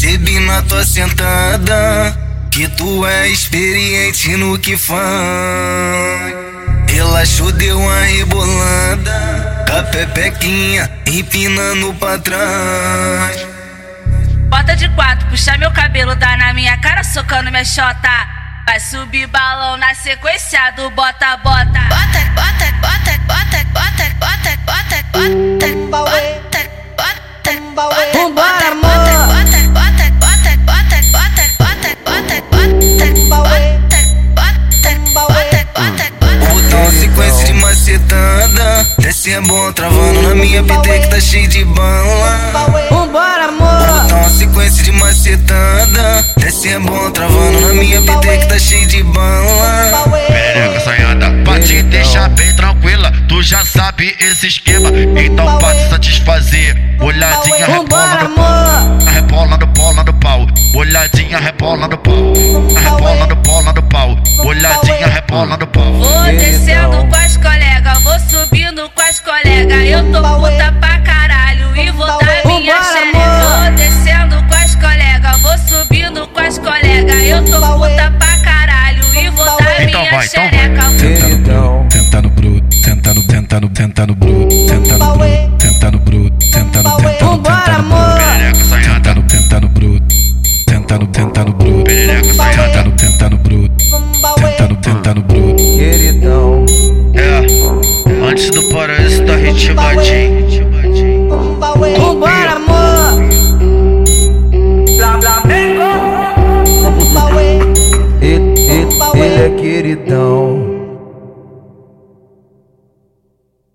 Percebi na tua sentada que tu é experiente no que faz. Relaxou, deu uma rebolada, a pepequinha empinando pra trás. Bota de quatro, puxa meu cabelo, dá na minha cara, socando minha chota. Vai subir balão na sequência do bota, bota. Bota, bota, bota, bota, macetada. Desce é bom, travando na minha PT que tá cheio de bala. Vambora, amor. Botão sequência de macetada. Desce é bom, travando na minha PT que tá cheio de bala. Perereca assanhada, pra te deixar bem tranquila, tu já sabe esse esquema. Então pra te satisfazer, olhadinha rebola no pau, rebola no bola no pau, olhadinha rebola no pau, Então vai, então Tentando Tentando, tentando bruto, tentando, tentando, tentando bruto, tentando bruto, tentando bruto, tentando, tentando, tentando, tentando, tentando bruto, tentando, tentando bruto, tentando, tentando bruto, tentando, tentando bruto. Queridão. É, antes do paraíso da ritmadinho. down